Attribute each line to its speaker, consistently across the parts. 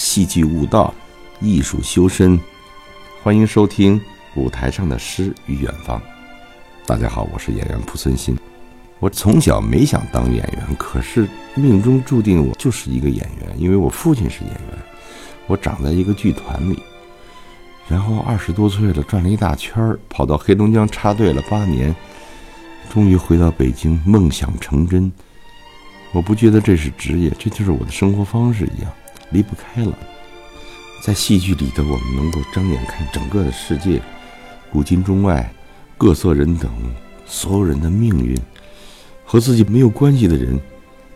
Speaker 1: 戏剧悟道，艺术修身。欢迎收听《舞台上的诗与远方》。大家好，我是演员蒲存昕。我从小没想当演员，可是命中注定我就是一个演员，因为我父亲是演员。我长在一个剧团里，然后二十多岁了，转了一大圈儿，跑到黑龙江插队了八年，终于回到北京，梦想成真。我不觉得这是职业，这就是我的生活方式一样，离不开了。在戏剧里的我们，能够睁眼看整个的世界，古今中外，各色人等，所有人的命运，和自己没有关系的人，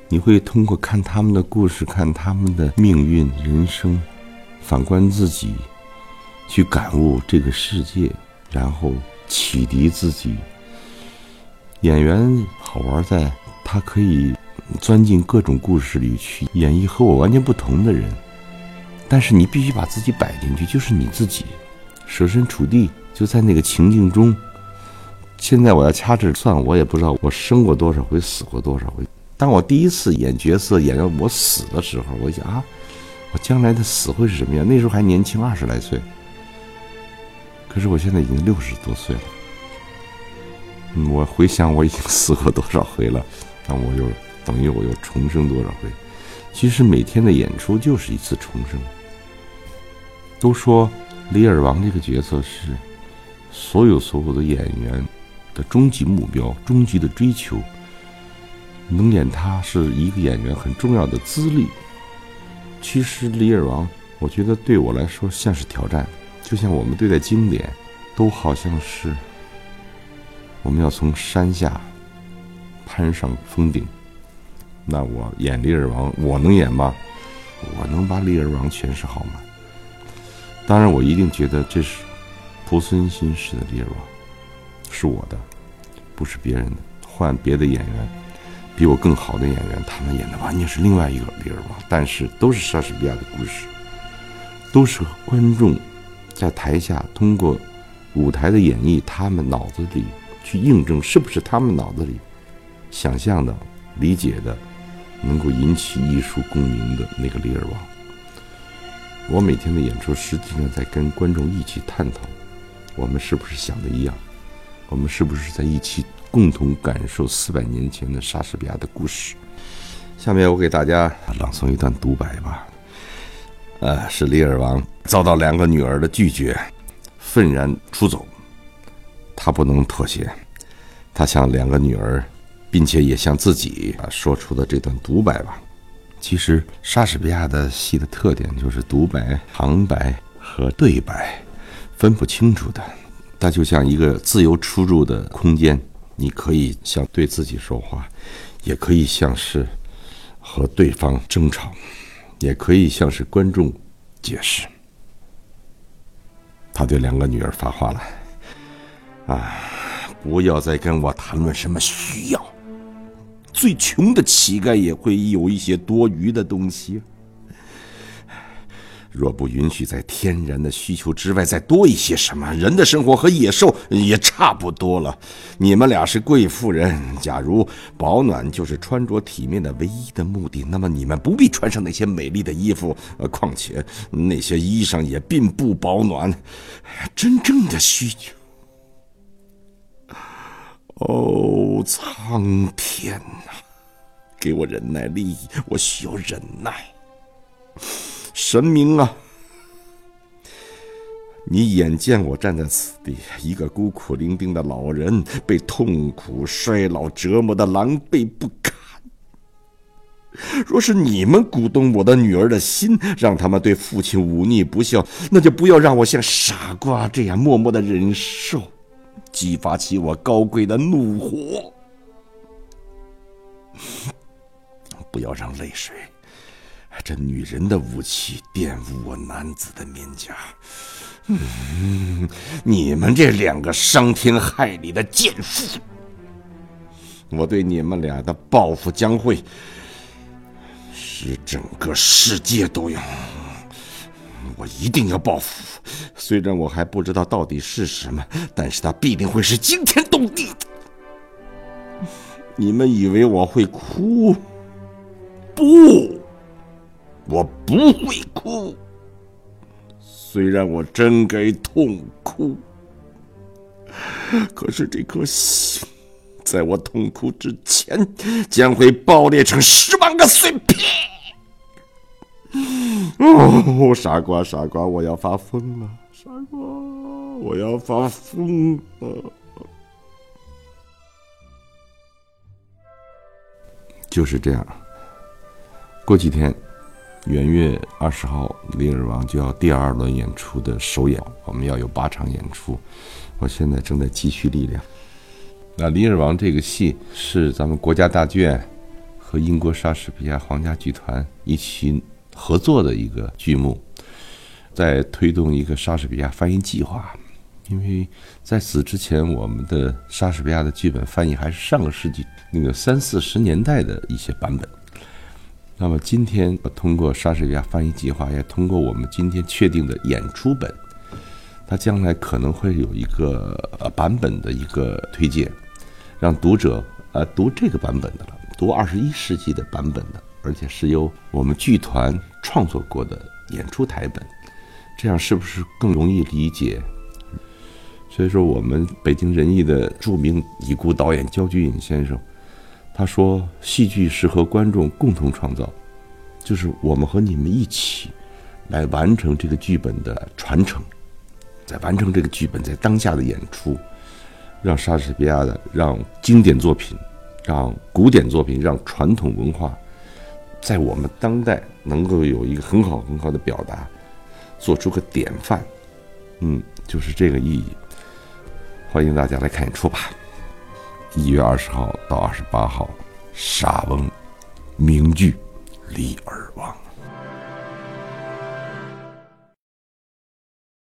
Speaker 1: 你会通过看他们的故事，看他们的命运、人生，反观自己，去感悟这个世界，然后启迪自己。演员好玩在，他可以。钻进各种故事里去演绎和我完全不同的人，但是你必须把自己摆进去，就是你自己，设身处地就在那个情境中。现在我要掐指算，我也不知道我生过多少回，死过多少回。当我第一次演角色演到我死的时候，我想啊，我将来的死会是什么样？那时候还年轻，二十来岁。可是我现在已经六十多岁了，我回想我已经死过多少回了，那我就。等于我又重生多少回？其实每天的演出就是一次重生。都说李尔王这个角色是所有所有的演员的终极目标、终极的追求。能演他是一个演员很重要的资历。其实李尔王，我觉得对我来说像是挑战，就像我们对待经典，都好像是我们要从山下攀上峰顶。那我演李尔王，我能演吗？我能把李尔王诠释好吗？当然，我一定觉得这是蒲存昕式的李尔王，是我的，不是别人的。换别的演员，比我更好的演员，他们演的完全是另外一个李尔王。但是都是莎士比亚的故事，都是观众在台下通过舞台的演绎，他们脑子里去印证是不是他们脑子里想象的、理解的。能够引起艺术共鸣的那个李尔王，我每天的演出实际上在跟观众一起探讨，我们是不是想的一样，我们是不是在一起共同感受四百年前的莎士比亚的故事。下面我给大家朗诵一段独白吧。呃，是李尔王遭到两个女儿的拒绝，愤然出走，他不能妥协，他向两个女儿。并且也向自己啊说出的这段独白吧。其实莎士比亚的戏的特点就是独白、旁白和对白分不清楚的。它就像一个自由出入的空间，你可以像对自己说话，也可以像是和对方争吵，也可以像是观众解释。他对两个女儿发话了：“啊，不要再跟我谈论什么需要。”最穷的乞丐也会有一些多余的东西。若不允许在天然的需求之外再多一些什么，人的生活和野兽也差不多了。你们俩是贵妇人，假如保暖就是穿着体面的唯一的目的，那么你们不必穿上那些美丽的衣服。呃，况且那些衣裳也并不保暖。真正的需求。哦，苍天呐，给我忍耐力，我需要忍耐。神明啊，你眼见我站在此地，一个孤苦伶仃的老人，被痛苦、衰老折磨的狼狈不堪。若是你们鼓动我的女儿的心，让他们对父亲忤逆不孝，那就不要让我像傻瓜这样默默的忍受。激发起我高贵的怒火！不要让泪水，这女人的武器，玷污我男子的面颊。嗯，你们这两个伤天害理的贱妇，我对你们俩的报复将会使整个世界都有。我一定要报复，虽然我还不知道到底是什么，但是它必定会是惊天动地。你们以为我会哭？不，我不会哭。虽然我真该痛哭，可是这颗心，在我痛哭之前，将会爆裂成十万个碎片。哦，傻瓜，傻瓜，我要发疯了！傻瓜，我要发疯了！就是这样。过几天，元月二十号，《李尔王》就要第二轮演出的首演，我们要有八场演出。我现在正在积蓄力量。那《李尔王》这个戏是咱们国家大剧院和英国莎士比亚皇家剧团一起。合作的一个剧目，在推动一个莎士比亚翻译计划，因为在此之前，我们的莎士比亚的剧本翻译还是上个世纪那个三四十年代的一些版本。那么今天通过莎士比亚翻译计划，也通过我们今天确定的演出本，它将来可能会有一个版本的一个推荐，让读者呃读这个版本的了，读二十一世纪的版本的。而且是由我们剧团创作过的演出台本，这样是不是更容易理解？所以说，我们北京人艺的著名已故导演焦菊隐先生，他说：“戏剧是和观众共同创造，就是我们和你们一起来完成这个剧本的传承，在完成这个剧本在当下的演出，让莎士比亚的，让经典作品，让古典作品，让传统文化。”在我们当代能够有一个很好很好的表达，做出个典范，嗯，就是这个意义。欢迎大家来看演出吧，一月二十号到二十八号，沙翁名剧《李尔》。